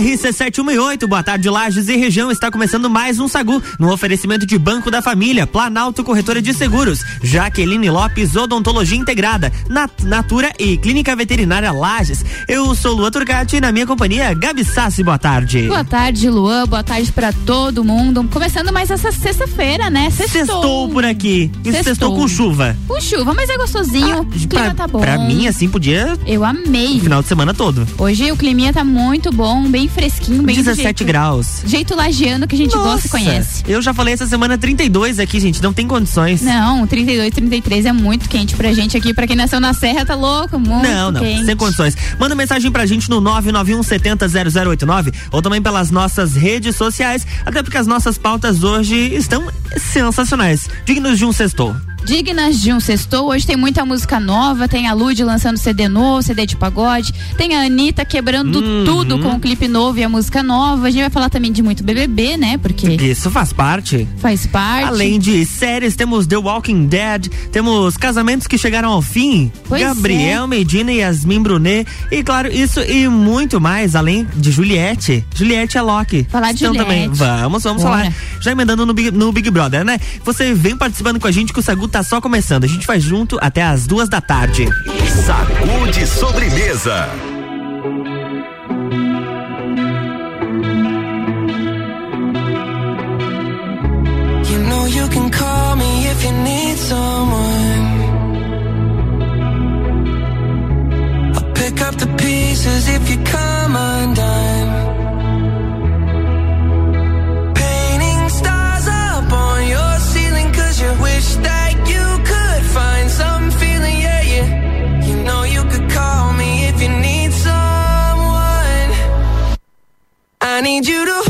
RC718, boa tarde, Lages e região. Está começando mais um Sagu, no oferecimento de Banco da Família, Planalto Corretora de Seguros, Jaqueline Lopes, Odontologia Integrada, Nat Natura e Clínica Veterinária Lages. Eu sou Luan Turcati e na minha companhia, Gabi Sassi, boa tarde. Boa tarde, Luan, boa tarde para todo mundo. Começando mais essa sexta-feira, né? Sextou. Sextou por aqui. E sextou com chuva. Com chuva, mas é gostosinho. Ah, o clima pra, tá bom. Pra mim, assim, podia. Eu amei. O final de semana todo. Hoje o climinha tá muito bom, bem fresquinho, bem 17 jeito, graus. Jeito lagiano que a gente Nossa, gosta e conhece. Eu já falei essa semana 32 aqui, gente, não tem condições. Não, 32, 33 é muito quente pra gente aqui. Pra quem nasceu na Serra, tá louco, muito Não, não, quente. sem condições. Manda mensagem pra gente no 991 70 0089 ou também pelas nossas redes sociais, até porque as nossas pautas hoje estão sensacionais. Dignos de um sextou. Dignas de um sextou, hoje tem muita música nova, tem a Lud lançando CD novo, CD de pagode, tem a Anitta quebrando Uhum. tudo com o clipe novo e a música nova. A gente vai falar também de muito BBB, né? Porque Isso faz parte. faz parte. Além de séries, temos The Walking Dead, temos casamentos que chegaram ao fim, Pois Gabriel é. Medina e Yasmin Brunet, e claro, isso e muito mais, além de Juliette. Juliette é Loki. Falar de então também, Juliette. vamos, vamos Bora. falar. Já emendando no Big, no Big Brother, né? Você vem participando com a gente que o Sagu tá só começando. A gente faz junto até as duas da tarde. Sacude sobremesa. You know you can call me if you need someone. I'll pick up the pieces if you come I need you to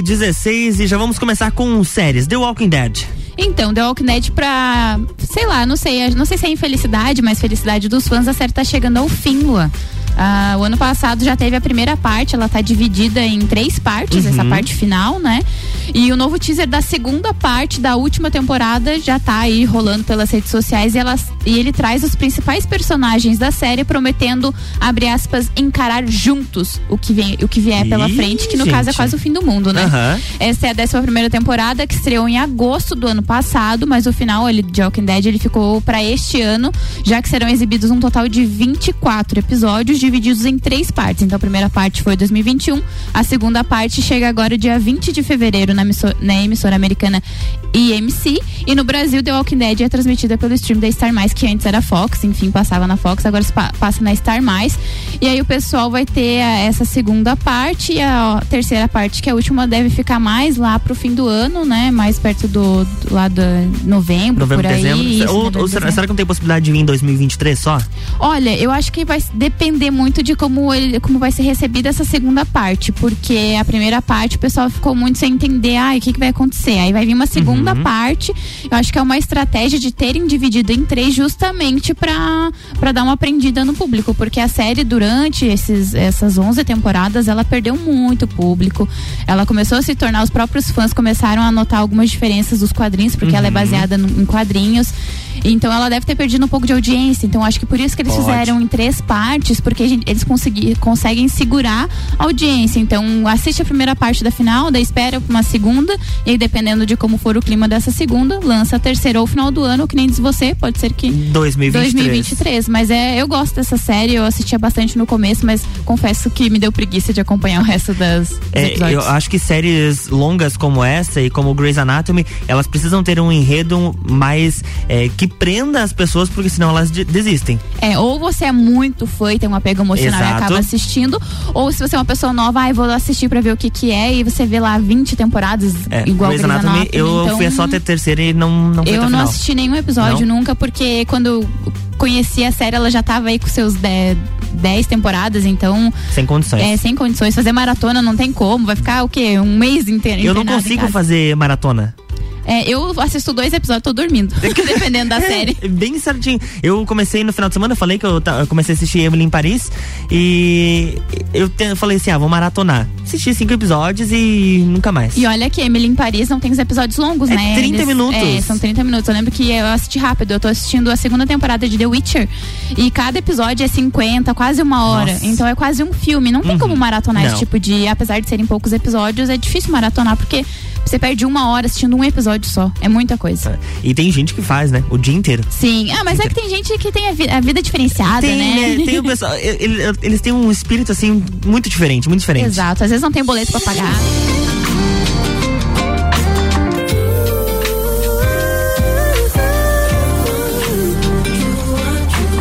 e 16 e já vamos começar com séries. The Walking Dead. Então, The Walking Dead pra, sei lá, não sei, não sei se é infelicidade, mas felicidade dos fãs, a série tá chegando ao fim, Lua. Ah, o ano passado já teve a primeira parte, ela tá dividida em três partes, essa parte final, né? E o novo teaser da segunda parte da última temporada já tá aí rolando pelas redes sociais e, elas, e ele traz os principais personagens da série prometendo, abre aspas, encarar juntos o que, vem, o que vier pela Ih, frente, que no caso é gente. quase o fim do mundo, né? Aham. Essa é a 11 primeira temporada que estreou em agosto do ano passado, mas o final ele, de Walking Dead ele ficou para este ano, já que serão exibidos um total de 24 episódios divididos em três partes. Então a primeira parte foi 2021, a segunda parte chega agora dia 20 de fevereiro na emissora, na emissora americana IMC e no Brasil The Walking Dead é transmitida pelo stream da Star Mais, que antes era Fox, enfim, passava na Fox, agora passa na Star Mais. E aí o pessoal vai ter a- essa segunda parte e a terceira parte, que é a última, deve ficar mais lá pro fim do ano, né? Mais perto do, do lá de novembro, Novembro, por aí. dezembro. isso, ou, novembro, ou será, dezembro. será que não tem possibilidade de vir em 2023 só? Olha, eu acho que vai depender muito de como, ele, como vai ser recebida essa segunda parte, porque a primeira parte o pessoal ficou muito sem entender, ah, o que, que vai acontecer. Aí vai vir uma segunda Uhum. parte. Eu acho que é uma estratégia de terem dividido em três justamente pra dar uma aprendida no público, porque a série durante esses, essas 11 temporadas ela perdeu muito público. Ela começou a se tornar, os próprios fãs começaram a notar algumas diferenças dos quadrinhos, porque ela é baseada no- em quadrinhos. Então ela deve ter perdido um pouco de audiência. Então acho que por isso que eles Pode. fizeram em três partes, porque gente- eles conseguem segurar a audiência. Então assiste a primeira parte da final, daí espera uma segunda, e aí dependendo de como for o clima dessa segunda, lança a terceira ou final do ano, que nem diz você, pode ser que 2023. 2023. Mas é, eu gosto dessa série, eu assistia bastante no começo, mas confesso que me deu preguiça de acompanhar o resto das É, eu acho que séries longas como essa e como Grey's Anatomy, elas precisam ter um enredo mais é, que prenda as pessoas, porque senão elas de- desistem. É, ou você é muito fã e tem um apego emocional Exato. e acaba assistindo, ou se você é uma pessoa nova, ai, vou assistir pra ver o que que é, e você vê lá 20 temporadas É, igual Grey's Anatomy, Anatomy, eu então, fui só até a terceira e não, não Eu não assisti nenhum episódio Não? nunca, porque quando conheci a série, ela já tava aí com seus 10 temporadas, então Sem condições. é sem condições. Fazer maratona não tem como, vai ficar o quê? Um mês inteiro. eu não consigo fazer maratona. É, eu assisto dois episódios, tô dormindo. dependendo da série. É, bem certinho. Eu comecei no final de semana, eu falei que eu, eu comecei a assistir Emily em Paris e eu, te- eu falei assim, ah, vou maratonar. Assisti cinco episódios e nunca mais. E olha que Emily em Paris não tem os episódios longos, É né? 30 minutos. É, são 30 minutos. Eu lembro que eu assisti rápido. Eu tô assistindo a segunda temporada de The Witcher e cada episódio é 50, quase uma hora. Nossa. Uhum. Então é quase um filme. Não tem como maratonar esse Não. tipo de. Apesar de serem poucos episódios, é difícil maratonar porque você perde uma hora assistindo um episódio só. É muita coisa. E tem gente que faz, né? O dia inteiro. Sim. Ah, mas é que tem gente que tem a, vi- a vida diferenciada, Tem, né? né? Tem o pessoal. ele- ele- Eles têm um espírito assim muito diferente, muito diferente. Exato. Às vezes não tem boleto pra pagar.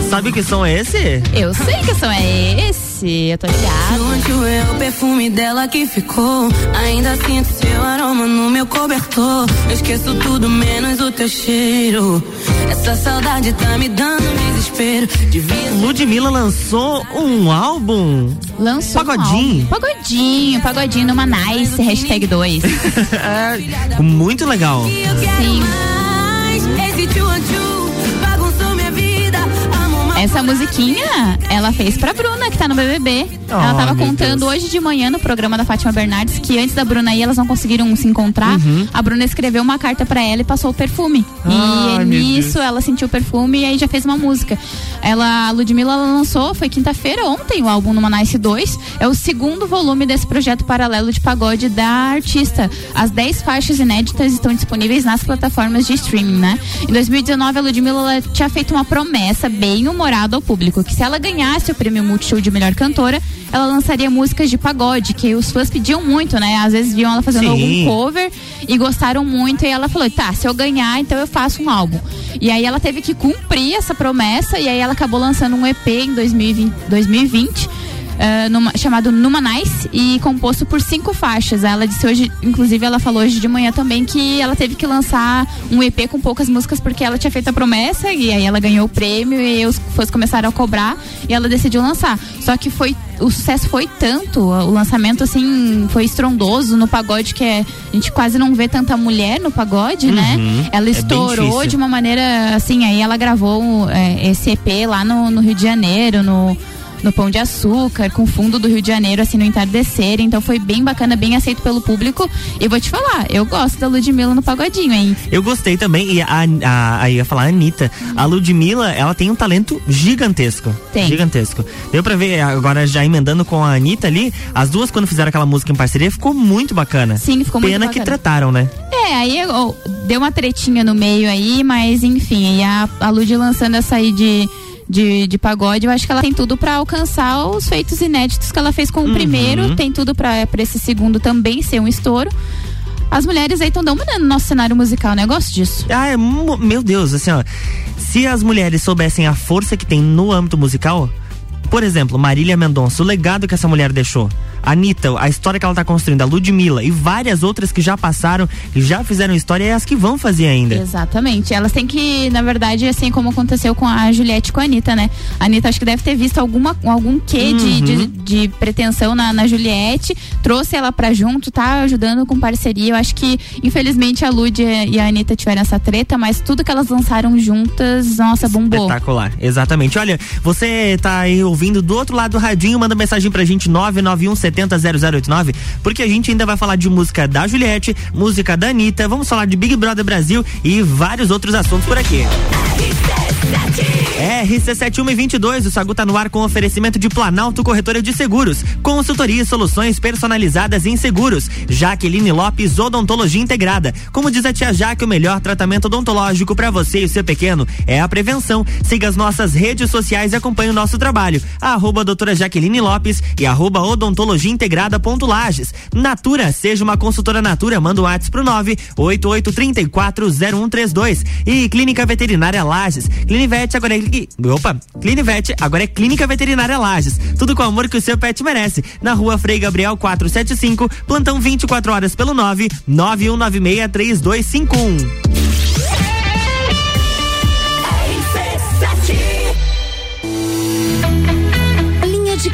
Sabe que som é esse? Eu sei que som é esse. Eu tô ligada. Onde é o perfume dela que ficou? Ainda sinto seu aroma no meu cobertor. Eu esqueço tudo menos o teu cheiro. Essa saudade tá me dando desespero. Devia Ludmilla lançou um álbum. Lançou um Pagodinho. álbum. Pagodinho, pagodinho numa nice, hashtag 2. É, muito legal. quero Sim. Essa musiquinha ela fez pra Bruna, que tá no BBB. ela Oh, tava meu contando Deus. hoje de manhã no programa da Fátima Bernardes que antes da Bruna ir, elas não conseguiram se encontrar. Uhum. A Bruna escreveu uma carta pra ela e passou o perfume. Ai, e nisso ela sentiu o perfume e aí já fez uma música. Ela, a Ludmilla ela lançou, foi quinta-feira, ontem, o álbum Numa Nice 2. É o segundo volume desse projeto paralelo de pagode da artista. As 10 faixas inéditas estão disponíveis nas plataformas de streaming, né? Em 2019, a Ludmilla ela tinha feito uma promessa bem humorada ao público, que se ela ganhasse o prêmio Multishow de melhor cantora, ela lançaria músicas de pagode, que os fãs pediam muito, né? Às vezes viam ela fazendo Sim. algum cover e gostaram muito. E ela falou: tá, se eu ganhar, então eu faço um álbum. E aí ela teve que cumprir essa promessa. E aí ela acabou lançando um EP em 2020. 2020 ah, numa- chamado Numa Nice e composto por cinco faixas. Ela disse hoje, inclusive ela falou hoje de manhã também que ela teve que lançar um EP com poucas músicas porque ela tinha feito a promessa e aí ela ganhou o prêmio e os fãs começaram a cobrar e ela decidiu lançar. Só que foi o sucesso foi tanto, o lançamento assim foi estrondoso no pagode que é, a gente quase não vê tanta mulher no pagode, né? Ela bem estourou difícil. de uma maneira assim, aí ela gravou é, esse EP lá no, no Rio de Janeiro, no no Pão de Açúcar, com fundo do Rio de Janeiro, assim, no entardecer. Então foi bem bacana, bem aceito pelo público. E vou te falar, eu gosto da Ludmilla no pagodinho, hein? Eu gostei também, e a, a, ia falar a Anitta. A Ludmilla, ela tem um talento gigantesco. Tem. Gigantesco. Deu pra ver, agora já emendando com a Anitta ali, as duas quando fizeram aquela música em parceria, ficou muito bacana. Sim, ficou muito Pena que bacana. trataram, né? É, aí ó, deu uma tretinha no meio aí, mas enfim, e a, a Lud lançando essa aí de, de, de pagode, eu acho que ela tem tudo pra alcançar os feitos inéditos que ela fez com o primeiro, tem tudo pra pra esse segundo também ser um estouro. As mulheres aí estão dominando o nosso cenário musical, né? Eu gosto disso. Ah, é, meu Deus, assim, ó. Se as mulheres soubessem a força que tem no âmbito musical, por exemplo, Marília Mendonça, o legado que essa mulher deixou. Anitta, a história que ela tá construindo, a Ludmilla e várias outras que já passaram, que já fizeram história e as que vão fazer ainda. Exatamente. Elas têm que, na verdade, assim como aconteceu com a Juliette e com a Anitta, né? A Anitta acho que deve ter visto alguma, algum quê de, de, de pretensão na, na Juliette, trouxe ela pra junto, tá ajudando com parceria. Eu acho que, infelizmente, a Lud e a Anitta tiveram essa treta, mas tudo que elas lançaram juntas, nossa, bombou. Espetacular, exatamente. Olha, você tá aí ouvindo do outro lado do radinho, manda mensagem pra gente 991 70 0089, porque a gente ainda vai falar de música da Juliette, música da Anitta, vamos falar de Big Brother Brasil e vários outros assuntos por aqui. RC7122, o Sagu tá no ar com oferecimento de Planalto Corretora de Seguros, consultoria e soluções personalizadas em seguros. Jaqueline Lopes, Odontologia Integrada. Como diz a tia Jaque, o melhor tratamento odontológico para você e o seu pequeno é a prevenção. Siga as nossas redes sociais e acompanhe o nosso trabalho. Arroba doutora Jaqueline Lopes e arroba odontologia integrada ponto Lages. Natura, seja uma consultora Natura, manda o um WhatsApp pro 988340132. E Clínica Veterinária Lages. Clinivete agora é. Opa! Clinivete agora é Clínica Veterinária Lages. Tudo com o amor que o seu pet merece. Na rua Frei Gabriel 475, plantão 24 horas pelo 991963251.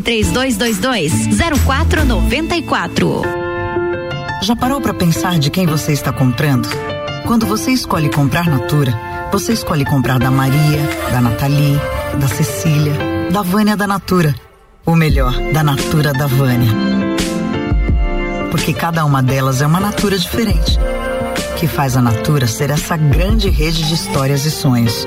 3222 0494. Já parou para pensar de quem você está comprando? Quando você escolhe comprar Natura, você escolhe comprar da Maria, da Nathalie, da Cecília, da Vânia da Natura. O melhor, da Natura da Vânia. Porque cada uma delas é uma Natura diferente. Que faz a Natura ser essa grande rede de histórias e sonhos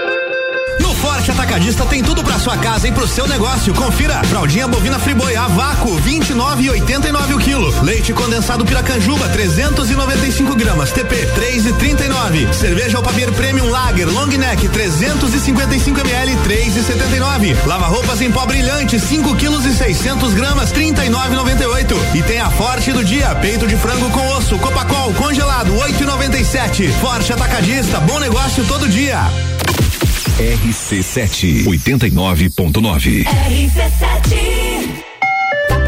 Atacadista tem tudo pra sua casa e pro seu negócio. Confira. Fraldinha bovina friboi a vácuo 29,89 o quilo. Leite condensado Piracanjuba 395 gramas. TP 3,39. Cerveja Alpamir Premium Lager Long Neck 355 ml 3,79. Lava roupas em pó brilhante 5 quilos e 600 gramas 39,98. E tem a Forte do dia peito de frango com osso Copacol congelado 8,97. Forte Atacadista bom negócio todo dia. RC7 89.9. Tá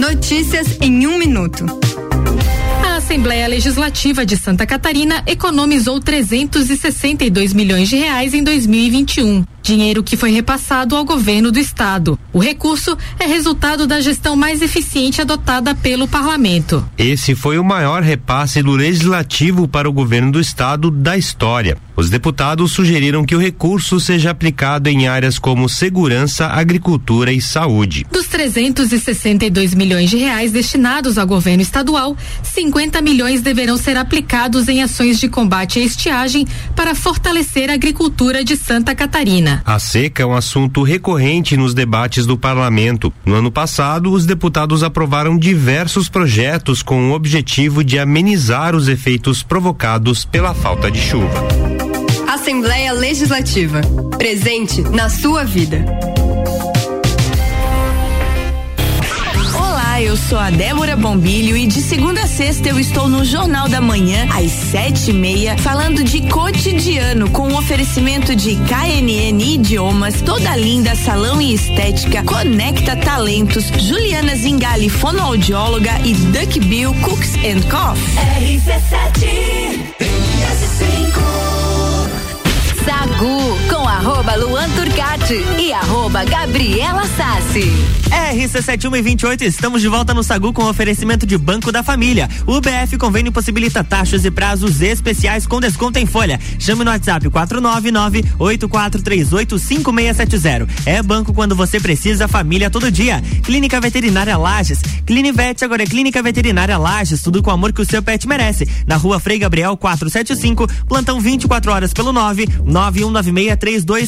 Notícias em um minuto. A Assembleia Legislativa de Santa Catarina economizou 362 milhões de reais em 2021. Dinheiro que foi repassado ao governo do estado. O recurso é resultado da gestão mais eficiente adotada pelo parlamento. Esse foi o maior repasse do legislativo para o governo do estado da história. Os deputados sugeriram que o recurso seja aplicado em áreas como segurança, agricultura e saúde. Dos 362 milhões de reais destinados ao governo estadual, 50 milhões deverão ser aplicados em ações de combate à estiagem para fortalecer a agricultura de Santa Catarina. A seca é um assunto recorrente nos debates do parlamento. No ano passado, os deputados aprovaram diversos projetos com o objetivo de amenizar os efeitos provocados pela falta de chuva. Assembleia Legislativa. Presente na sua vida. Olá, eu sou a Débora Bombilho e de segunda a sexta eu estou no Jornal da Manhã, às sete e meia, falando de cotidiano, com o oferecimento de KNN Idiomas, Toda Linda Salão e Estética, Conecta Talentos, Juliana Zingali, fonoaudióloga e Duck Bill Cooks and Coffee. Sagu com arroba Luan Turcati e arroba Gabriela Sassi. RC7128, estamos de volta no Sagu com oferecimento de Banco da Família. O BF Convênio possibilita taxas e prazos especiais com desconto em folha. Chame no WhatsApp 499-8438-5670. É banco quando você precisa, família todo dia. Clínica Veterinária Lages. Clinivete agora é Clínica Veterinária Lages, tudo com o amor que o seu pet merece. Na rua Frei Gabriel 475, plantão 24 horas pelo 9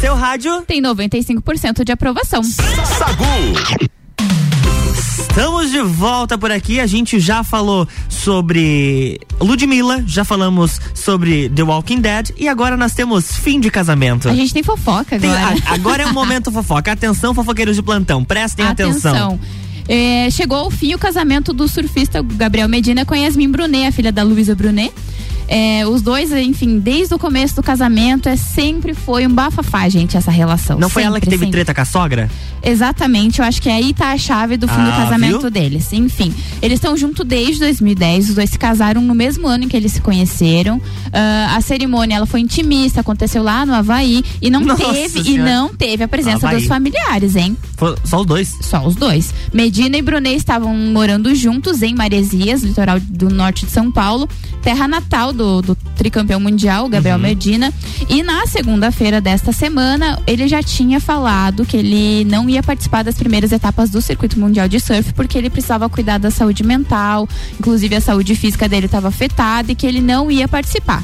Seu rádio tem 95% de aprovação. Sagu. Estamos de volta por aqui. A gente já falou sobre Ludmilla, já falamos sobre The Walking Dead e agora nós temos fim de casamento. A gente tem fofoca Tem- agora. a- agora é o momento fofoca. Atenção, fofoqueiros de plantão, prestem atenção. É, chegou ao fim o casamento do surfista Gabriel Medina com Yasmin Brunet, a filha da Luísa Brunet. É, os dois, enfim, desde o começo do casamento, é sempre foi um bafafá, gente, essa relação. Não foi ela que Sempre, teve sempre. treta com a sogra? Exatamente, eu acho que aí tá a chave do fim do Ah, casamento viu? deles. Enfim, eles estão juntos desde 2010, os dois se casaram no mesmo ano em que eles se conheceram. Ah, a cerimônia ela foi intimista, aconteceu lá no Havaí e não Nossa teve e Senhora. não teve a presença Havaí. dos familiares, hein? Foi só os dois? Só os dois. Medina e Brunet estavam morando juntos em Maresias, litoral do norte de São Paulo, terra natal do, do tricampeão mundial, Gabriel Medina. E na segunda-feira desta semana, ele já tinha falado que ele não ia participar das primeiras etapas do circuito mundial de surf, porque ele precisava cuidar da saúde mental, inclusive a saúde física dele estava afetada e que ele não ia participar.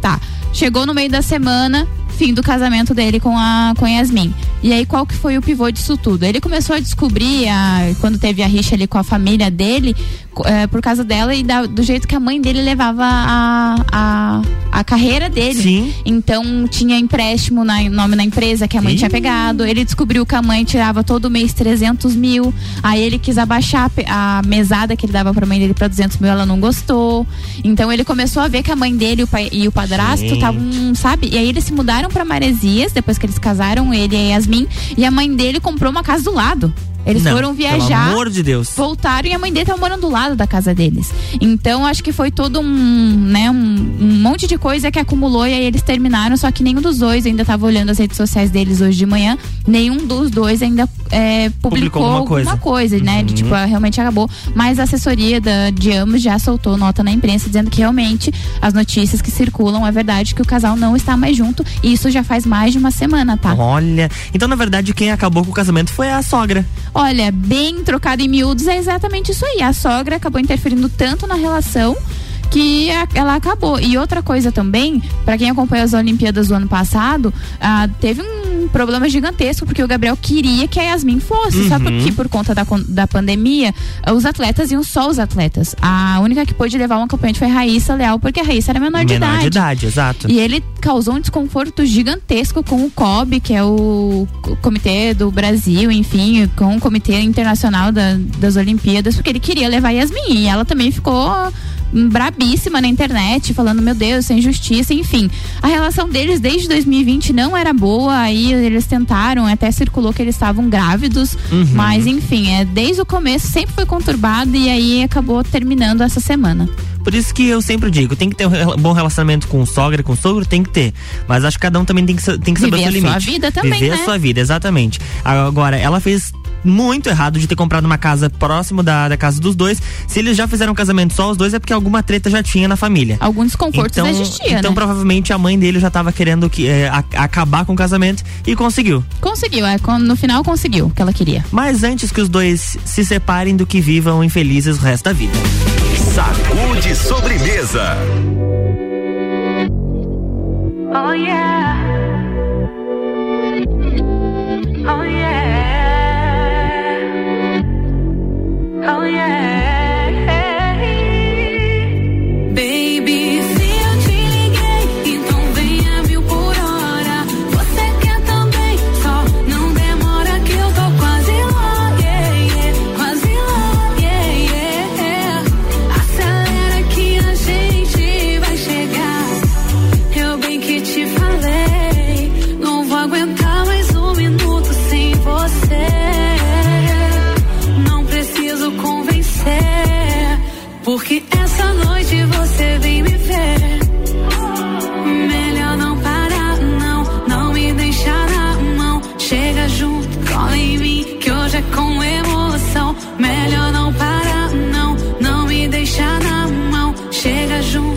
Tá. Chegou no meio da semana, fim do casamento dele com a com Yasmin. E aí qual que foi o pivô disso tudo? Ele começou a descobrir a, quando teve a rixa ali com a família dele, é, por causa dela e da- do jeito que a mãe dele levava a, a, a carreira dele. Sim. Então tinha empréstimo na nome na empresa que a mãe Ih. tinha pegado. Ele descobriu que a mãe tirava todo mês 300 mil. Aí ele quis abaixar a mesada que ele dava pra mãe dele pra 200 mil, ela não gostou. Então ele começou a ver que a mãe dele e o pai- e o padrasto estavam, sabe? E aí eles se mudaram pra Maresias, depois que eles casaram, ele e a Yasmin. E a mãe dele comprou uma casa do lado. Eles Não, foram Pelo viajar amor de Deus. voltaram e a mãe dele tava morando do lado da casa deles. Então acho que foi todo um, né, um, um monte de coisa que acumulou e aí eles terminaram, só que nenhum dos dois ainda tava olhando as redes sociais deles hoje de manhã, nenhum dos dois ainda é, publicou, Publicou alguma alguma coisa. coisa, né, de Uhum. tipo, ah, realmente acabou, mas a assessoria da, de ambos já soltou nota na imprensa dizendo que realmente as notícias que circulam é verdade que o casal não está mais junto e isso já faz mais de uma semana, tá? Olha, então na verdade quem acabou com o casamento foi a sogra. Olha, bem trocado em miúdos é exatamente isso aí. A sogra acabou interferindo tanto na relação que ela acabou. E outra coisa também, pra quem acompanhou as Olimpíadas do ano passado, ah, teve um problema gigantesco porque o Gabriel queria que a Yasmin fosse, só Uhum. porque por conta da, da pandemia, os atletas iam só os atletas. A única que pôde levar um acompanhante foi a Raíssa Leal, porque a Raíssa era menor, de Menor idade. de idade, exato. E ele causou um desconforto gigantesco com o COB, que é o co- Comitê do Brasil, enfim, com o Comitê Internacional da- das Olimpíadas, porque ele queria levar Yasmin. E ela também ficou brabíssima na internet, falando, meu Deus, sem justiça, enfim. A relação deles desde 2020 não era boa, aí eles tentaram, até circulou que eles estavam grávidos, Uhum. mas enfim, é, desde o começo sempre foi conturbado e aí acabou terminando essa semana. Por isso que eu sempre digo, tem que ter um bom relacionamento com sogra, com sogro, tem que ter. Mas acho que cada um também tem que, tem que saber Viver o seu a sua limite. vida também, Viver né? a sua vida, exatamente. Agora, ela fez muito errado de ter comprado uma casa próximo da, da casa dos dois. Se eles já fizeram um casamento só os dois, é porque alguma treta já tinha na família. Algum desconforto então, existia, Então, né? provavelmente a mãe dele já tava querendo que, é, a- acabar com o casamento e conseguiu. Conseguiu, é, no final conseguiu o que ela queria. Mas antes que os dois se separem do que vivam infelizes o resto da vida. Sacude sobremesa. Oh yeah. Oh yeah. Chega junto,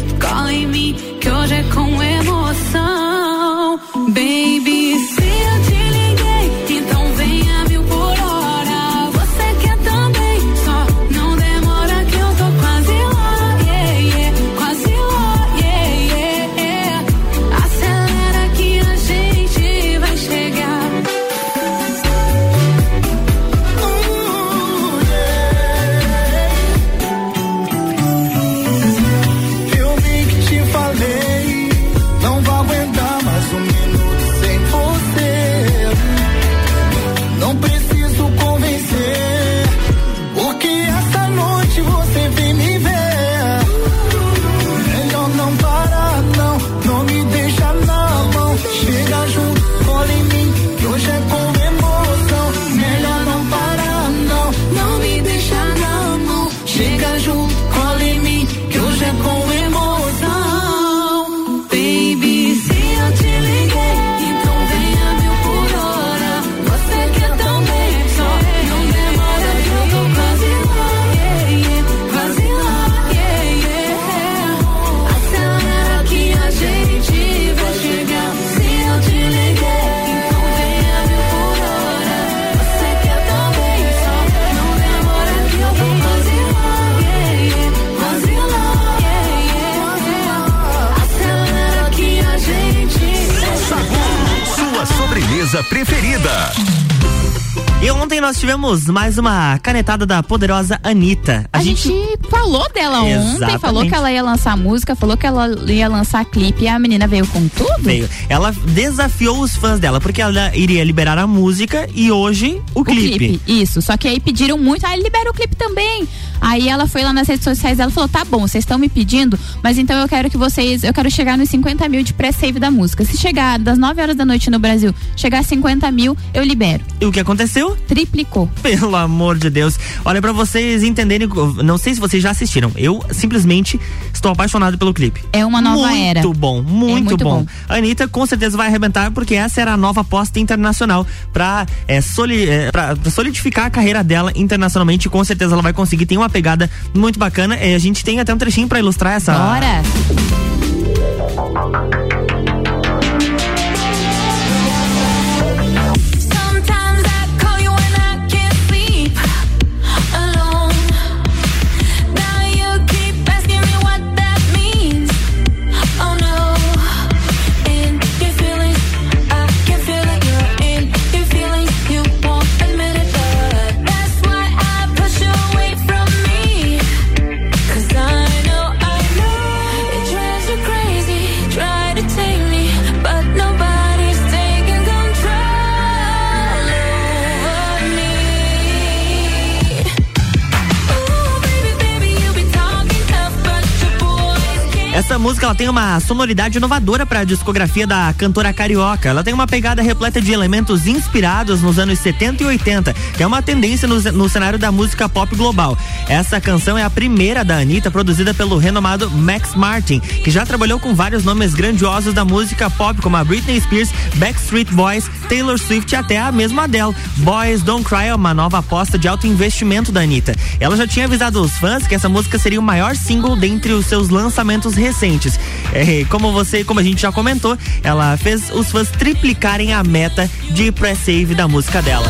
nós tivemos mais uma canetada da poderosa Anitta. A, gente... falou dela ontem, Exatamente. falou que ela ia lançar música, falou que ela ia lançar clipe e a menina veio com tudo. Veio. Ela desafiou os fãs dela, porque ela iria liberar a música e hoje o, O clipe. clipe, isso. Só que aí pediram muito, ah, libera o clipe também. Aí ela foi lá nas redes sociais dela e falou: tá bom, vocês estão me pedindo, mas então eu quero que vocês. Eu quero chegar nos 50 mil de pré-save da música. Se chegar das 9 horas da noite no Brasil, chegar a 50 mil, eu libero. E o que aconteceu? Triplicou. Pelo amor de Deus. Olha, pra vocês entenderem, não sei se vocês já assistiram. Eu simplesmente estou apaixonado pelo clipe. É uma nova muito era. Bom, muito, É muito bom. bom. A Anitta com certeza vai arrebentar, porque essa era a nova aposta internacional pra, é, soli- é, pra- pra solidificar a carreira dela internacionalmente. Com certeza ela vai conseguir. Tem uma pegada muito bacana. É, a gente tem até um trechinho pra ilustrar essa. Bora! Essa música ela tem uma sonoridade inovadora para a discografia da cantora carioca. Ela tem uma pegada repleta de elementos inspirados nos anos 70 e 80, que é uma tendência no, no cenário da música pop global. Essa canção é a primeira da Anitta, produzida pelo renomado Max Martin, que já trabalhou com vários nomes grandiosos da música pop, como a Britney Spears, Backstreet Boys, Taylor Swift e até a mesma Adele. Boys Don't Cry é uma nova aposta de alto investimento da Anitta. Ela já tinha avisado os fãs que essa música seria o maior single dentre os seus lançamentos recentes. É, como você, como a gente já comentou, ela fez os fãs triplicarem a meta de pré-save da música dela.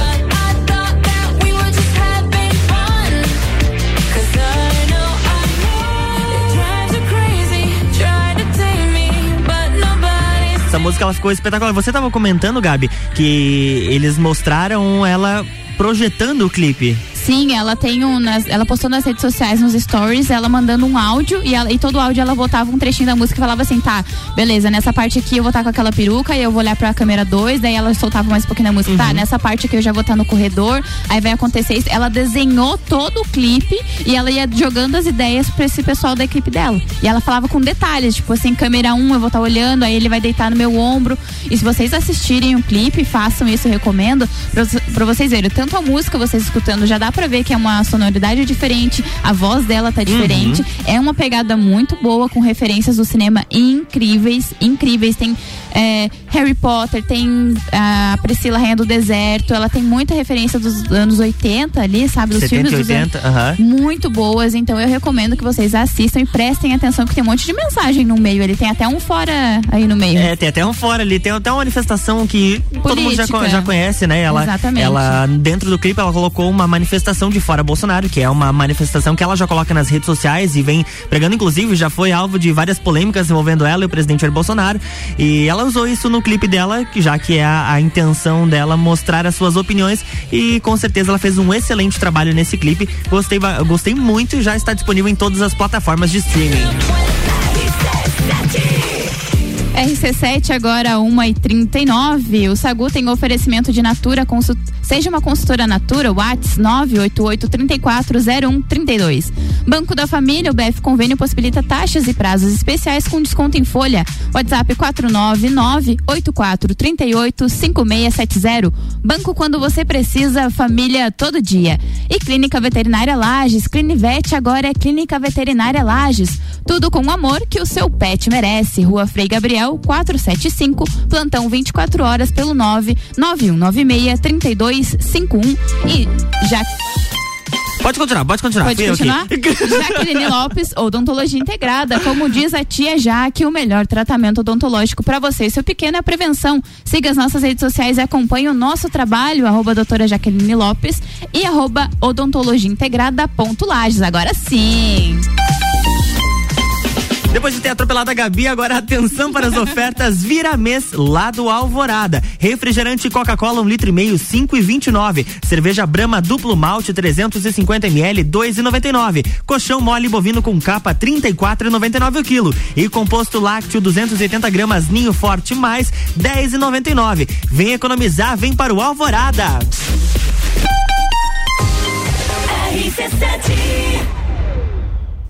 Essa música ela ficou espetacular. Você tava comentando, Gabi, que eles mostraram ela projetando o clipe. Sim, ela tem um. nas- ela postou nas redes sociais, nos stories, ela mandando um áudio e, ela, e todo áudio ela botava um trechinho da música e falava assim: tá, beleza, nessa parte aqui eu vou estar com aquela peruca e eu vou olhar pra câmera 2, daí ela soltava mais um pouquinho da música. Tá, nessa parte aqui eu já vou estar no corredor, aí vai acontecer isso. Ela desenhou todo o clipe e ela ia jogando as ideias pra esse pessoal da equipe dela. E ela falava com detalhes, tipo assim, câmera 1 eu vou estar olhando, aí ele vai deitar no meu ombro. E se vocês assistirem o clipe, façam isso, eu recomendo, pra, pra vocês verem. Tanto a música vocês escutando, já dá pra ver que é uma sonoridade diferente, a voz dela tá diferente. É uma pegada muito boa, com referências do cinema incríveis, incríveis. Tem é, Harry Potter, tem a Priscila Rainha do Deserto, ela tem muita referência dos anos 80 ali, sabe? Dos 70 e filmes dos anos- 80, aham. muito boas, então eu recomendo que vocês assistam e prestem atenção, porque tem um monte de mensagem no meio. Ele tem até um fora aí no meio. É, tem até um fora ali, tem até uma manifestação que todo mundo já, Política. já conhece, né? Ela, Exatamente. ela, dentro do clipe, ela colocou uma manifestação de fora Bolsonaro, que é uma manifestação que ela já coloca nas redes sociais e vem pregando, inclusive, já foi alvo de várias polêmicas envolvendo ela e o presidente Jair Bolsonaro. E ela usou isso no clipe dela, que já que é a, a intenção dela mostrar as suas opiniões e com certeza ela fez um excelente trabalho nesse clipe. Gostei, gostei muito e já está disponível em todas as plataformas de streaming. RC7 agora 1h39. O Sagu tem oferecimento de Natura. Seja uma consultora Natura, Whats 988-340132. Banco da Família, o BF Convênio possibilita taxas e prazos especiais com desconto em folha. WhatsApp 499-8438-5670. Banco quando você precisa, família todo dia. E Clínica Veterinária Lages. Clinivete agora é Clínica Veterinária Lages. Tudo com o amor que o seu pet merece. Rua Frei Gabriel, 475, plantão 24 horas pelo 99196 3251 e já Pode continuar, pode continuar. Pode Fui continuar? Jaqueline Lopes, odontologia integrada. Como diz a tia Jaque, o melhor tratamento odontológico para você e seu pequeno é a prevenção. Siga as nossas redes sociais e acompanhe o nosso trabalho, arroba doutora Jaqueline Lopes e arroba odontologia integrada ponto Lages. Agora sim. Depois de ter atropelado a Gabi, agora atenção para as ofertas Vira Mês lá do Alvorada. Refrigerante Coca-Cola, um litro e meio, cinco e vinte e nove. Cerveja Brahma Duplo Malte, 350 ml, dois e noventa e nove. Colchão mole bovino com capa, trinta e quatro e noventa e nove o quilo. E composto lácteo, 280 gramas, Ninho Forte mais, dez e noventa e nove. Vem economizar, vem para o Alvorada.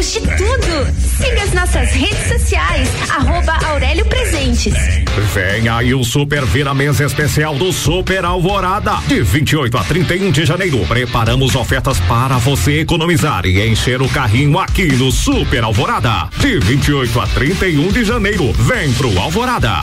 temos de tudo. Siga as nossas redes sociais, arroba Aurélio Presentes. Vem aí o Super Vira Mesa Especial do Super Alvorada. De 28 a 31 de janeiro, preparamos ofertas para você economizar e encher o carrinho aqui no Super Alvorada. De 28 a 31 de janeiro, vem pro Alvorada.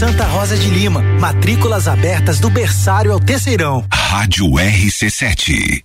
Santa Rosa de Lima. Matrículas abertas do berçário ao terceirão. Rádio RC7.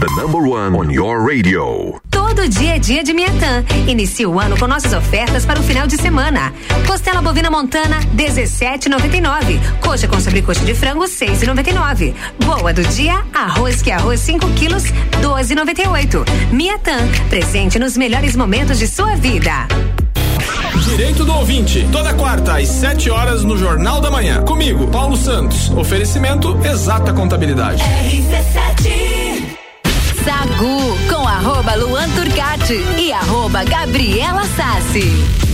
The number one on your radio. Todo dia é dia de Miatã. Inicie o ano com nossas ofertas para o final de semana. Costela bovina montana 17,99. Coxa com sobrecoxa de frango 6,99. Boa do dia, arroz que é arroz 5 quilos 12,98. Miatã, presente nos melhores momentos de sua vida. Direito do ouvinte, toda quarta às 7 horas no Jornal da Manhã. Comigo, Paulo Santos. Oferecimento Exata Contabilidade. Sagu com arroba Luan Turcati e arroba Gabriela Sassi.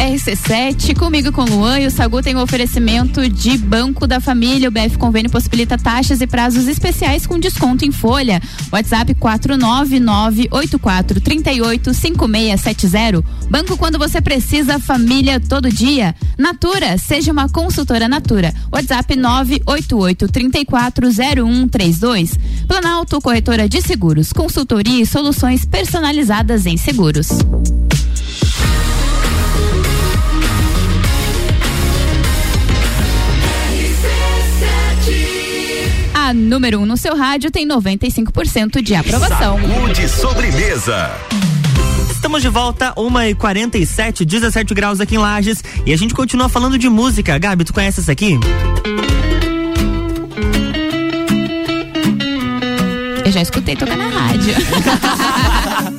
RC7, comigo com Luan e o Sagu tem um oferecimento de Banco da Família. O BF Convênio possibilita taxas e prazos especiais com desconto em folha. WhatsApp 49984385670. Banco quando você precisa, família todo dia. Natura, seja uma consultora Natura. WhatsApp 988340132. Planalto Corretora de Seguros, consultoria e soluções personalizadas em seguros. A número 1 um no seu rádio tem 95% de aprovação. Saúde sobremesa. Estamos de volta, 1h47, 17 graus aqui em Lages. E a gente continua falando de música. Gabi, tu conhece essa aqui? Eu já escutei tocar na rádio.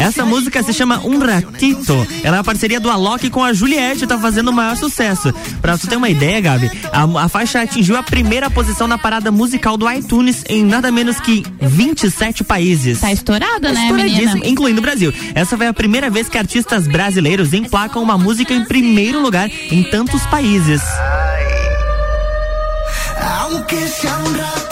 Essa música se chama Um Ratito. Ela é uma parceria do Alok com a Juliette e tá fazendo o maior sucesso. Pra tu ter uma ideia, Gabi, a, a faixa atingiu a primeira posição na parada musical do iTunes em nada menos que 27 países. Tá estourada, né, Estouradíssimo, menina? incluindo o Brasil. Essa foi a primeira vez que artistas brasileiros emplacam uma música em primeiro lugar em tantos países. Aunque sea un ratito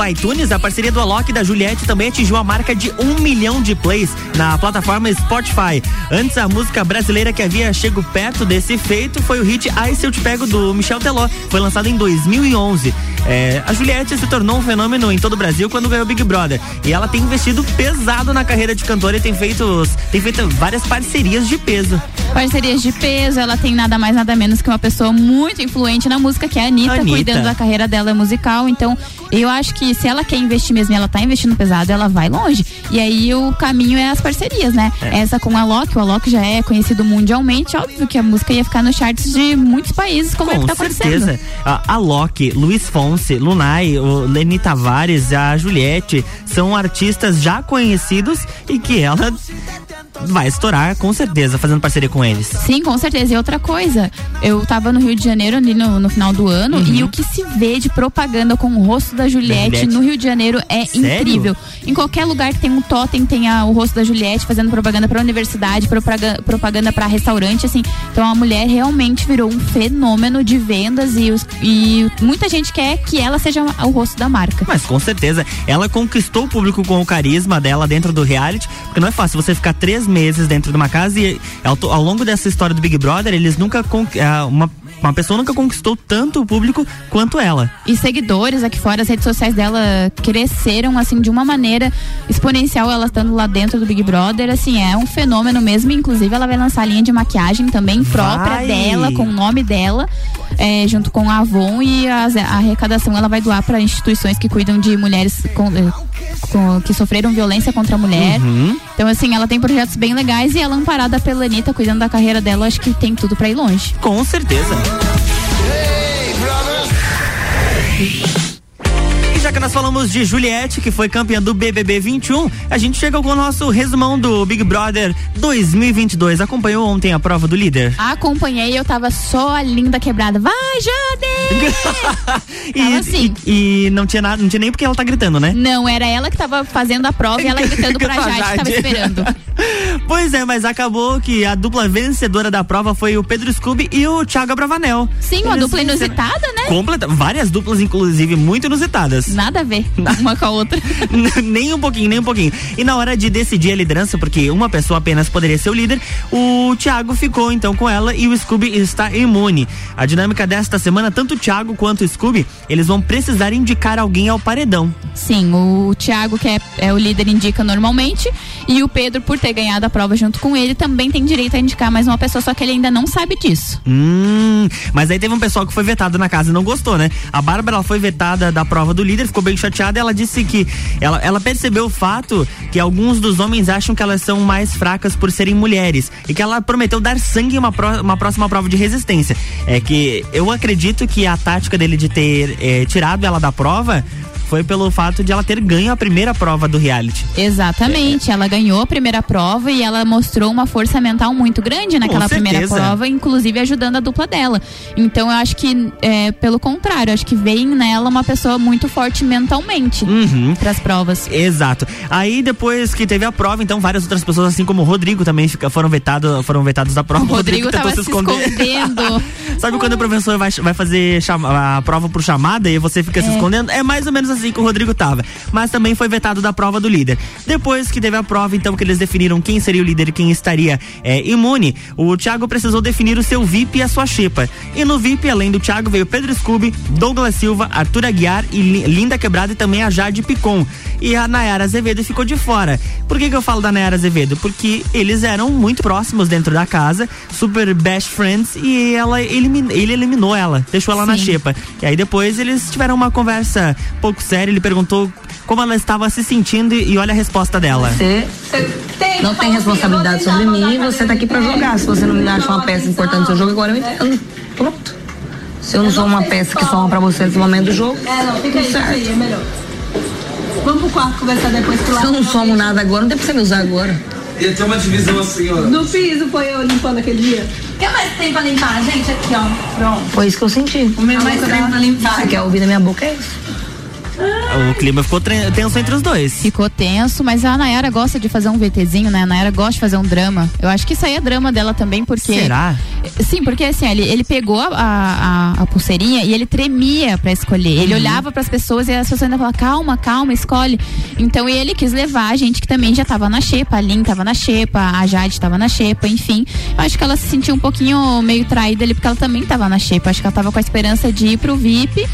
Do iTunes, a parceria do Alok e da Juliette também atingiu a marca de um milhão de plays na plataforma Spotify. Antes, a música brasileira que havia chego perto desse feito foi o hit Ai Se Eu Te Pego, do Michel Teló. Foi lançado em 2011. É, a Juliette se tornou um fenômeno em todo o Brasil quando ganhou o Big Brother. E ela tem investido pesado na carreira de cantora e tem feito, tem feito várias parcerias de peso. Parcerias de peso, ela tem nada mais, nada menos que uma pessoa muito influente na música, que é a Anitta, Anitta. cuidando da carreira dela musical. Então, eu acho que se ela quer investir mesmo e ela tá investindo pesado, ela vai longe. E aí o caminho é as parcerias, né? É. Essa com a Alok, o Alok já é conhecido mundialmente, óbvio que a música ia ficar nos charts de muitos países, como é que tá Com acontecendo. certeza. A, a Loki, Luiz Fonse, Lunai, o Leni Tavares, a Juliette são artistas já conhecidos e que ela vai estourar com certeza fazendo parceria com eles. Sim, com certeza. E outra coisa, eu tava no Rio de Janeiro ali no, no final do ano Uhum. e o que se vê de propaganda com o rosto da Juliette, Juliette? no Rio de Janeiro é Sério? incrível. Em qualquer lugar que tem um totem, tem a- o rosto da Juliette fazendo propaganda pra universidade, propaganda, propaganda para restaurante, assim. Então a mulher realmente virou um fenômeno de vendas e, os- e muita gente quer que ela seja o rosto da marca. Mas com certeza, ela conquistou o público com o carisma dela dentro do reality, porque não é fácil você ficar três meses dentro de uma casa e ao, ao longo dessa história do Big Brother, eles nunca, ah, uma, uma pessoa nunca conquistou tanto o público quanto ela. E seguidores aqui fora, as redes sociais dela cresceram assim de uma maneira exponencial, ela estando lá dentro do Big Brother, assim, é um fenômeno mesmo, inclusive ela vai lançar a linha de maquiagem também própria Vai! dela, com o nome dela, é, junto com a Avon e as- a, arrecadação ela vai doar para instituições que cuidam de mulheres com- eh, com- que sofreram violência contra a mulher. Uhum. Então, assim, ela tem projetos bem legais e ela amparada pela Anitta, cuidando da carreira dela, acho que tem tudo para ir longe. Com certeza. E já que nós falamos de Juliette, que foi campeã do BBB 21, a gente chega com o nosso resumão do Big Brother 2022. Acompanhou ontem a prova do líder? Acompanhei, eu tava só a linda quebrada. Vai, Jade! E, assim. e, e não tinha nada, não tinha nem porque ela tá gritando, né? Não, era ela que tava fazendo a prova e ela gritando pra Pra Jade, que tava Jade. esperando. Pois é, mas acabou que a dupla vencedora da prova foi o Pedro Scooby e o Thiago Abravanel. Sim, uma Eles dupla venceram- inusitada, né? Completa, várias duplas, inclusive, muito inusitadas. Nada a ver uma com a outra. nem um pouquinho, nem um pouquinho. E na hora de decidir a liderança, porque uma pessoa apenas poderia ser o líder, o Thiago ficou então com ela e o Scooby está imune. A dinâmica desta semana, tanto o Thiago quanto o Scooby, eles vão precisar indicar alguém ao paredão. Sim, o Thiago, que é, é o líder, indica normalmente. E o Pedro, por ter ganhado a prova junto com ele, também tem direito a indicar mais uma pessoa, só que ele ainda não sabe disso. Hum, mas aí teve um pessoal que foi vetado na casa e não gostou, né? A Bárbara ela foi vetada da prova do líder, ficou bem chateada ela disse que ela, ela percebeu o fato que alguns dos homens acham que elas são mais fracas por serem mulheres e que ela prometeu dar sangue em uma, pró- uma próxima prova de resistência. É que eu acredito que a tática dele de ter eh, tirado ela da prova foi pelo fato de ela ter ganho a primeira prova do reality. Exatamente, ela ganhou a primeira prova e ela mostrou uma força mental muito grande naquela primeira prova, inclusive ajudando a dupla dela. Então eu acho que, é, pelo contrário, acho que vem nela uma pessoa muito forte mentalmente Uhum. para as provas. Exato. Aí depois que teve a prova, então várias outras pessoas, assim como o Rodrigo, também foram vetados, foram vetados da prova. O Rodrigo tentou tava se escondendo. Sabe quando o professor vai, vai fazer chama- a prova por chamada e você fica se É. escondendo? É mais ou menos assim que o Rodrigo tava. Mas também foi vetado da prova do líder. Depois que teve a prova, então, que eles definiram quem seria o líder e quem estaria é, imune, o Thiago precisou definir o seu VIP e a sua xepa. E no VIP, além do Thiago, veio Pedro Scooby, Douglas Silva, Arthur Aguiar e Li- Linda Quebrada e também a Jade Picon. E a Nayara Azevedo ficou de fora. Por que, que eu falo da Nayara Azevedo? Porque eles eram muito próximos dentro da casa, super best friends, e ela elimin- ele eliminou ela, deixou ela na Sim. xepa. E aí depois eles tiveram uma conversa pouco séria, ele perguntou como ela estava se sentindo e olha a resposta dela. Você não tem responsabilidade sobre mim e você tá aqui pra jogar. Se você não me acha uma peça importante no seu jogo, agora eu entendo. Pronto. Se eu não sou uma peça que soma pra você nesse momento do jogo, É, não, fica aí, tudo certo. aí, é melhor. Vamos pro quarto conversar depois que lá. Se eu não somo nada agora, não tem pra você me usar agora. Ia ter uma divisão assim, ó. No piso foi eu limpando aquele dia. Quer mais tempo pra limpar, gente? Aqui, ó. Pronto. Foi isso que eu senti. O meu mais tempo pra limpar. Você quer ouvir da minha boca? É isso. O clima ficou tenso entre os dois. Ficou tenso, mas a Nayara gosta de fazer um VTzinho, né? A Nayara gosta de fazer um drama. Eu acho que isso aí é drama dela também, porque. Será? Sim, porque assim, ele, ele pegou a, a, a pulseirinha e ele tremia pra escolher. Ele Uhum. olhava pras pessoas e as pessoas ainda falavam, calma, calma, escolhe. Então ele quis levar a gente que também já tava na xepa. A Lin tava na xepa, a Jade tava na xepa, enfim. Eu acho que ela se sentiu um pouquinho meio traída ali, porque ela também tava na xepa. Acho que ela tava com a esperança de ir pro VIP.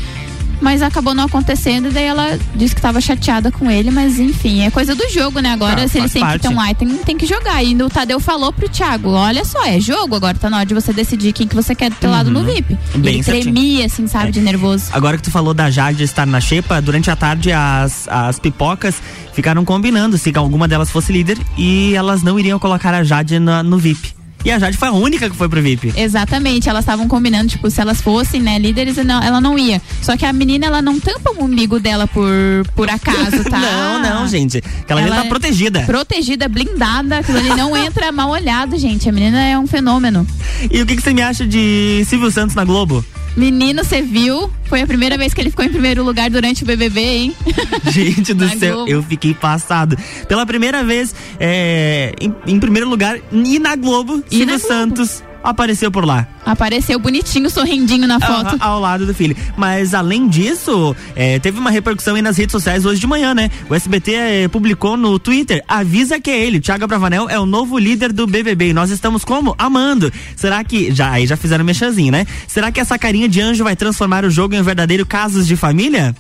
Mas acabou não acontecendo, e daí ela disse que tava chateada com ele, mas enfim, é coisa do jogo, né? Agora, Ah, se eles têm que ter um item, tem que jogar. E o Tadeu falou pro Thiago: olha só, é jogo, agora tá na hora de você decidir quem que você quer do teu lado no VIP. Uhum. Bem ele certinho. tremia, assim, sabe, de nervoso. Agora que tu falou da Jade estar na xepa, durante a tarde as, as pipocas ficaram combinando se alguma delas fosse líder e elas não iriam colocar a Jade na- no VIP. E a Jade foi a única que foi pro VIP. Exatamente, elas estavam combinando, tipo, se elas fossem, né, líderes, não- ela não ia. Só que a menina, ela não tampa o umbigo dela por, por acaso, tá? Não, não, gente. Aquela menina tá é protegida. Protegida, blindada, aquilo ali não entra mal olhado, gente. A menina é um fenômeno. E o que, que você me acha de Silvio Santos na Globo? Menino, você viu? Foi a primeira vez que ele ficou em primeiro lugar durante o BBB, hein? Gente do céu, eu fiquei passado. Pela primeira vez, é, em, em primeiro lugar, e na Globo, E Silvio. Santos apareceu por lá. Apareceu bonitinho, sorrindinho na foto. Aham, ao lado do filho. Mas além disso, é, teve uma repercussão aí nas redes sociais hoje de manhã, né? O SBT é, publicou no Twitter, avisa que é ele, Thiago Bravanel é o novo líder do BBB e nós estamos como? Amando. Será que, já, aí já fizeram mexazinho, né? Será que essa carinha de anjo vai transformar o jogo em um verdadeiro casos de família?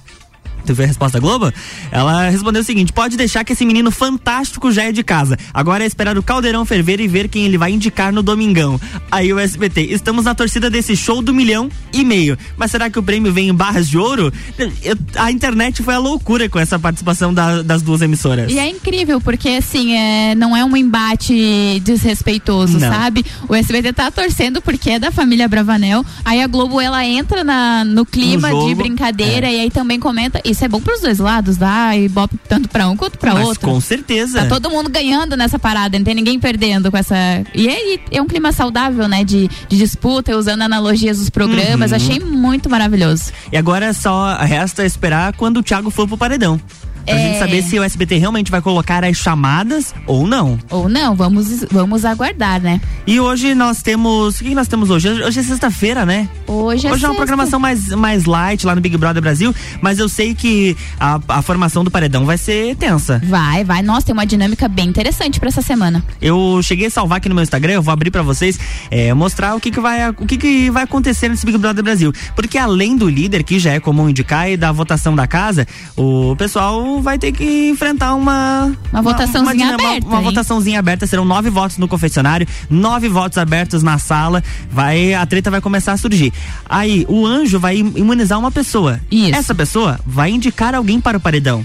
A resposta da Globo? Ela respondeu o seguinte: pode deixar que esse menino fantástico já é de casa. Agora é esperar o caldeirão ferver e ver quem ele vai indicar no domingão. Aí o SBT, estamos na torcida desse show do milhão e meio. Mas será que o prêmio vem em barras de ouro? Eu- a internet foi a loucura com essa participação da- das duas emissoras. E é incrível, porque assim, é, não é um embate desrespeitoso, Não. sabe? O SBT tá torcendo porque é da família Bravanel. Aí a Globo ela entra na, no clima No de brincadeira e aí também comenta. Isso é bom pros dois lados, dá ibope tanto pra um quanto pra Mas outro. com certeza. Tá todo mundo ganhando nessa parada, não tem ninguém perdendo com essa. E aí é um clima saudável, né? De, de disputa, usando analogias dos programas. Uhum. Achei muito maravilhoso. E agora só resta esperar quando o Thiago for pro paredão. Pra É. gente saber se o SBT realmente vai colocar as chamadas ou não. Ou não, vamos, vamos aguardar, né? E hoje nós temos. O que nós temos hoje? Hoje é sexta-feira, né? Hoje é Hoje é uma programação mais, mais light lá no Big Brother Brasil, mas eu sei que a, a formação do paredão vai ser tensa. Vai, vai. Nossa, tem uma dinâmica bem interessante pra essa semana. Eu cheguei a salvar aqui no meu Instagram, eu vou abrir pra vocês, é, mostrar o que que vai, o que que vai acontecer nesse Big Brother Brasil. Porque além do líder, que já é comum indicar, e da votação da casa, o pessoal vai ter que enfrentar uma... Uma votaçãozinha dina- aberta, Uma, uma votaçãozinha aberta, serão nove votos no confessionário, nove votos abertos na sala, vai, a treta vai começar a surgir. Aí, o anjo vai im- imunizar uma pessoa. Isso. Essa pessoa vai indicar alguém para o paredão.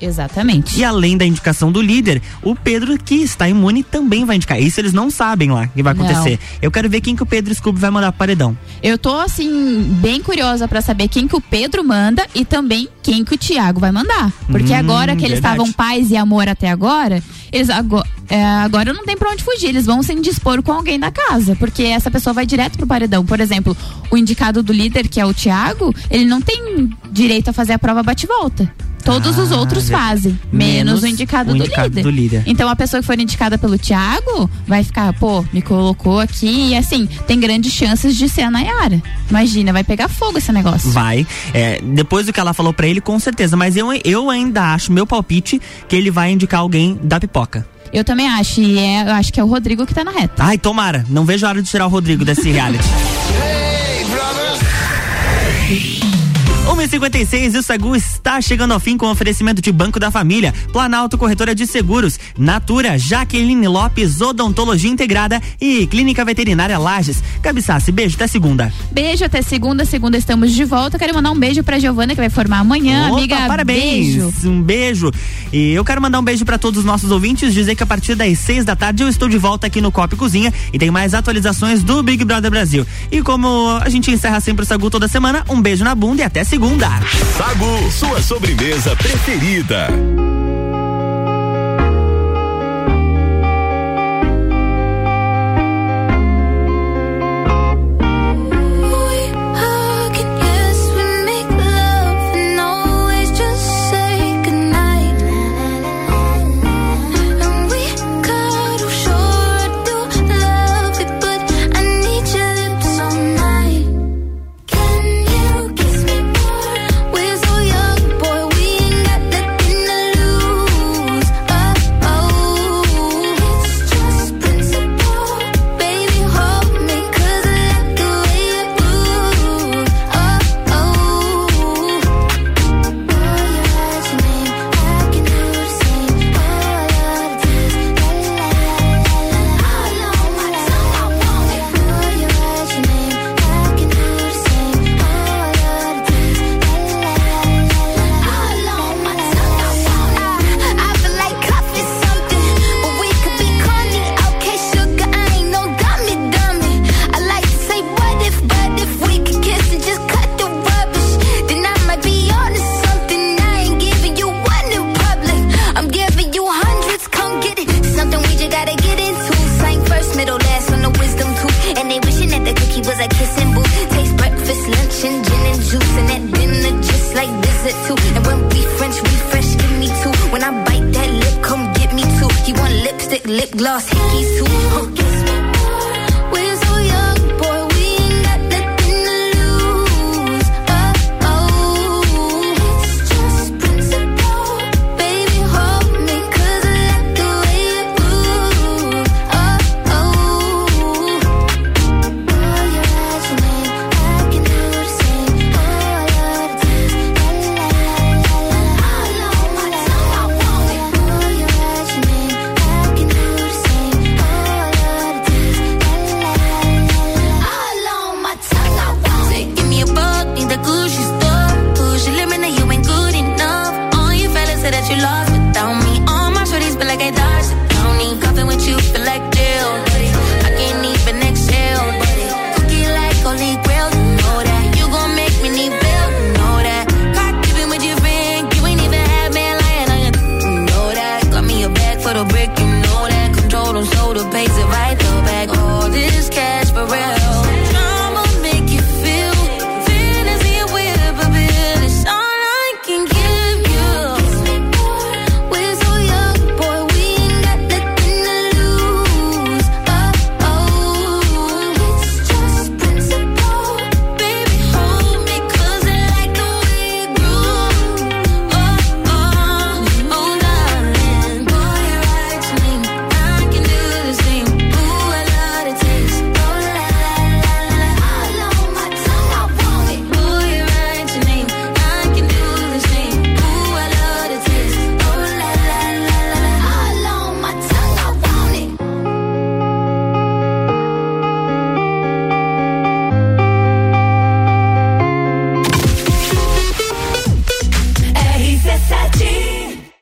Exatamente. E além da indicação do líder, o Pedro, que está imune, também vai indicar. Isso eles não sabem lá que vai Não. acontecer. Eu quero ver quem que o Pedro Scooby vai mandar pro paredão. Eu tô, assim, bem curiosa pra saber quem que o Pedro manda e também quem que o Thiago vai mandar. Porque Hum, agora que eles estavam paz e amor até agora, eles agora, agora não tem pra onde fugir. Eles vão se indispor com alguém da casa. Porque essa pessoa vai direto pro paredão. Por exemplo, o indicado do líder, que é o Thiago, ele não tem direito a fazer a prova bate-volta. Todos os Ah, outros verdade. fazem, menos, Menos o indicado, o do, indicado líder. do líder. Então a pessoa que for indicada pelo Thiago vai ficar, pô, me colocou aqui e assim, tem grandes chances de ser a Nayara. Imagina, vai pegar fogo esse negócio. Vai. É, depois do que ela falou pra ele, com certeza. Mas eu, eu ainda acho, meu palpite, que ele vai indicar alguém da pipoca. Eu também acho, e é, eu acho que é o Rodrigo que tá na reta. Ai, tomara. Não vejo a hora de tirar o Rodrigo desse reality. 1h56 e o Sagu está chegando ao fim com oferecimento de Banco da Família, Planalto Corretora de Seguros, Natura, Jaqueline Lopes, Odontologia Integrada e Clínica Veterinária Lages. Gabi Sassi, beijo, até segunda. Beijo, até segunda. Segunda estamos de volta. Quero mandar um beijo pra Giovana, que vai formar amanhã. Opa, Amiga, parabéns. beijo. Um beijo. E eu quero mandar um beijo pra todos os nossos ouvintes, dizer que a partir das seis da tarde eu estou de volta aqui no Copa e Cozinha e tem mais atualizações do Big Brother Brasil. E como a gente encerra sempre o Sagu toda semana, um beijo na bunda e até segunda. Sagu, sua sobremesa preferida.